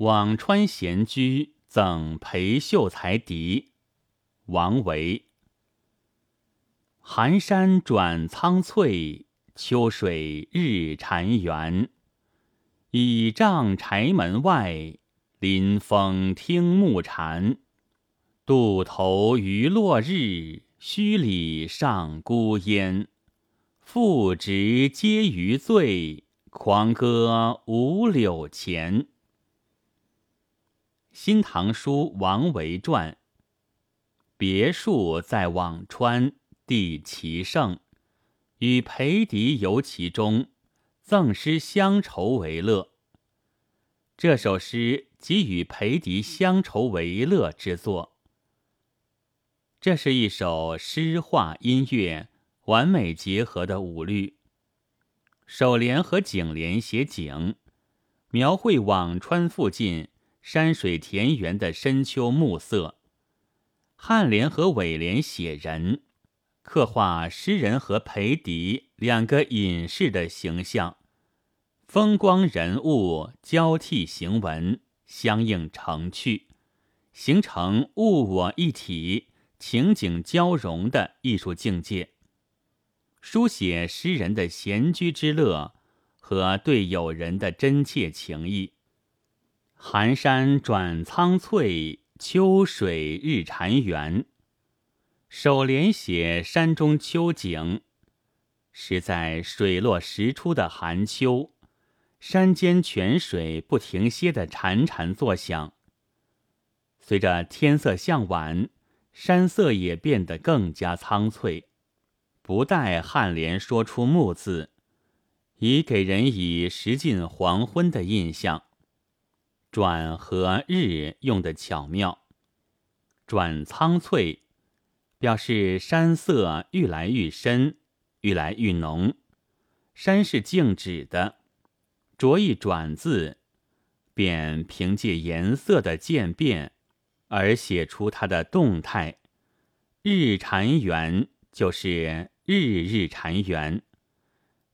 辋川闲居赠裴秀才笛，王维。寒山转苍翠，秋水日潺湲。倚杖柴门外，临风听暮蝉。渡头余落日，墟里上孤烟。复值皆余醉，狂歌五柳前。《新唐书·王维传》：别墅在辋川，地奇胜，与裴迪游其中，赠诗乡愁为乐。这首诗即与裴迪乡愁为乐之作。这是一首诗画音乐完美结合的五律。首联和颈联写景，描绘辋川附近。山水田园的深秋暮色，颔联和尾联写人，刻画诗人和裴迪两个隐士的形象，风光人物交替行文，相映成趣，形成物我一体、情景交融的艺术境界，书写诗人的闲居之乐和对友人的真切情谊。寒山转苍翠，秋水日潺湲。首联写山中秋景，是在水落石出的寒秋，山间泉水不停歇的潺潺作响。随着天色向晚，山色也变得更加苍翠。不待颔联说出“暮”字，已给人以时近黄昏的印象。转和日用的巧妙，转苍翠，表示山色愈来愈深，愈来愈浓。山是静止的，着一转字，便凭借颜色的渐变而写出它的动态。日潺湲就是日日潺湲，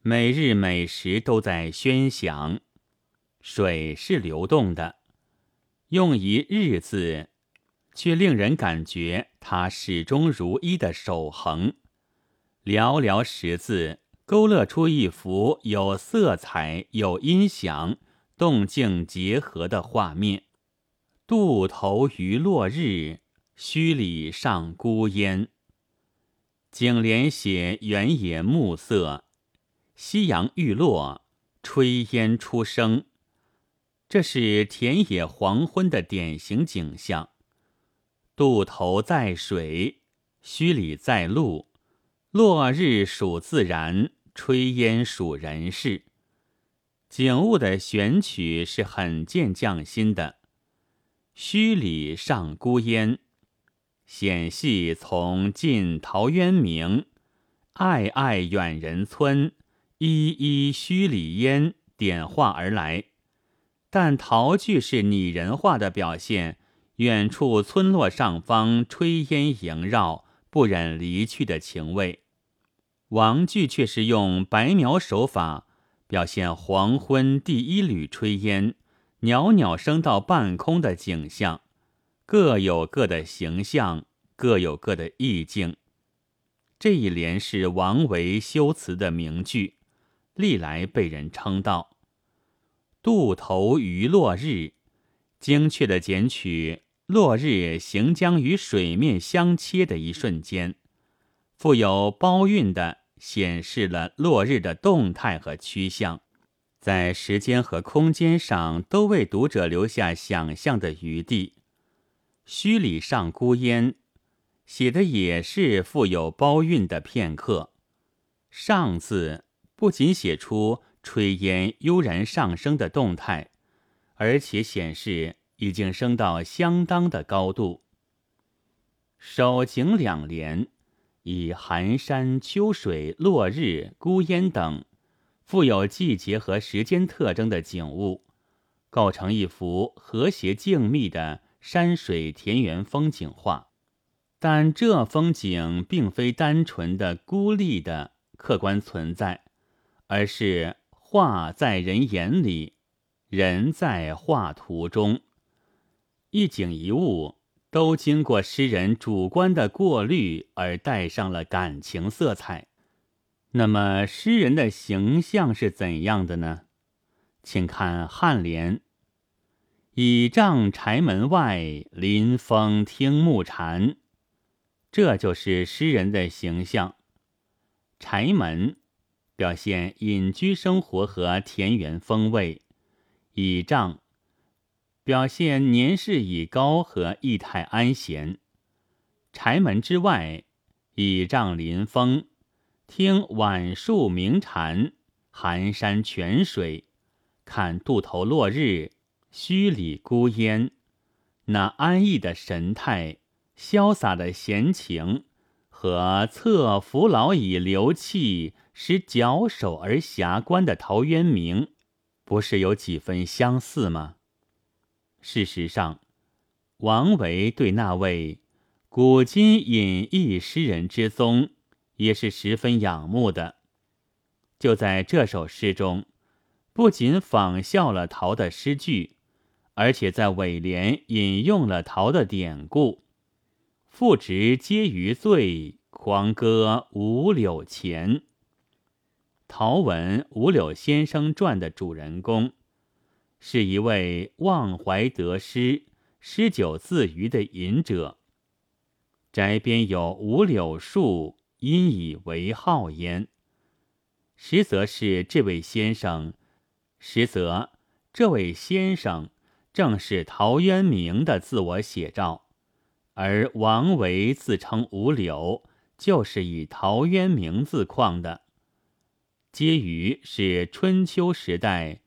每日每时都在喧响。水是流动的，用一日字，却令人感觉它始终如一的守恒。寥寥十字，勾勒出一幅有色彩、有音响、动静结合的画面。渡头余落日，墟里上孤烟。景联写原野暮色，夕阳欲落，炊烟初生。这是田野黄昏的典型景象。渡头在水，墟里在路。落日属自然，炊烟属人事。景物的选取是很见匠心的。墟里上孤烟，显系从晋陶渊明“暧暧远人村，依依墟里烟”点化而来。但陶句是拟人化的表现，远处村落上方炊烟萦绕，不忍离去的情味。王句却是用白描手法，表现黄昏第一缕炊烟袅袅升到半空的景象，各有各的形象，各有各的意境。这一联是王维修辞的名句，历来被人称道。渡头余落日，精确地剪取落日行将与水面相切的一瞬间，富有包蕴的显示了落日的动态和趋向，在时间和空间上都为读者留下想象的余地。墟里上孤烟，写的也是富有包蕴的片刻。上字不仅写出。炊烟悠然上升的动态，而且显示已经升到相当的高度。首景两联以寒山、秋水、落日、孤烟等富有季节和时间特征的景物，构成一幅和谐静谧的山水田园风景画。但这风景并非单纯的孤立的客观存在，而是。画在人眼里，人在画图中，一景一物都经过诗人主观的过滤而带上了感情色彩。那么，诗人的形象是怎样的呢？请看颔联：“倚杖柴门外，临风听暮蝉。”这就是诗人的形象。柴门表现隐居生活和田园风味，倚杖表现年事已高和意态安闲。柴门之外，倚杖临风。听晚树鸣蝉，寒山泉水，看渡头落日，墟里孤烟，那安逸的神态，潇洒的闲情，和侧扶老以流气，使矫首而遐观的陶渊明，不是有几分相似吗？事实上，王维对那位古今隐逸诗人之宗。也是十分仰慕的。就在这首诗中，不仅仿效了陶的诗句，而且在尾联引用了陶的典故：“复值皆余醉，狂歌五柳前。”陶文《五柳先生传》的主人公，是一位忘怀得失、诗酒自娱的隐者。宅边有五柳树。因以为号焉，实则是这位先生，实则这位先生正是陶渊明的自我写照，而王维自称五柳，就是以陶渊明自况的。婕妤是春秋时代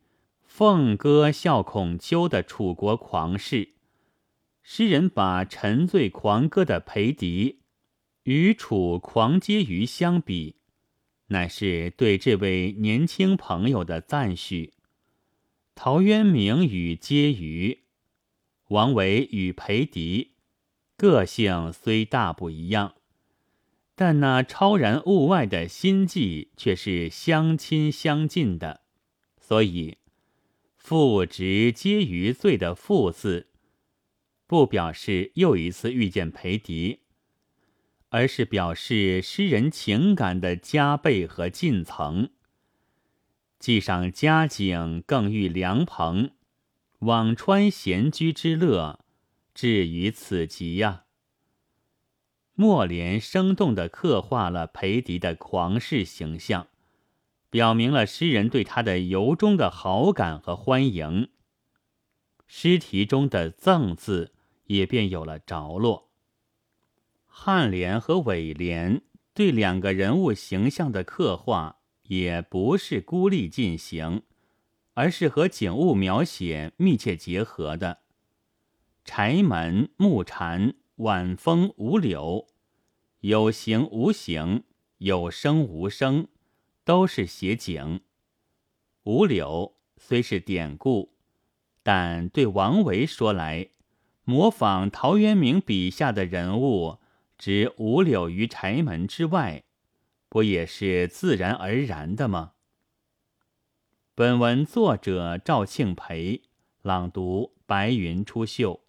凤歌笑孔丘的楚国狂士，诗人把沉醉狂歌的裴迪。与楚狂婕妤相比，乃是对这位年轻朋友的赞许。陶渊明与婕妤，王维与裴迪，个性虽大不一样，但那超然物外的心计却是相亲相近的。所以“复值婕妤醉”的“复”字，不表示又一次遇见裴迪。而是表示诗人情感的加倍和进层。既赏佳景，更遇良朋，辋川闲居之乐，至于此极呀。末联生动地刻画了裴迪的狂士形象，表明了诗人对他的由衷的好感和欢迎。诗题中的“赠”字也便有了着落。颔联和尾联对两个人物形象的刻画，也不是孤立进行，而是和景物描写密切结合的。柴门、木蝉、晚风、五柳，有形无形，有声无声，都是写景。五柳虽是典故，但对王维说来，模仿陶渊明笔下的人物。指五柳于柴门之外，不也是自然而然的吗？本文作者赵庆培朗读：白云出岫。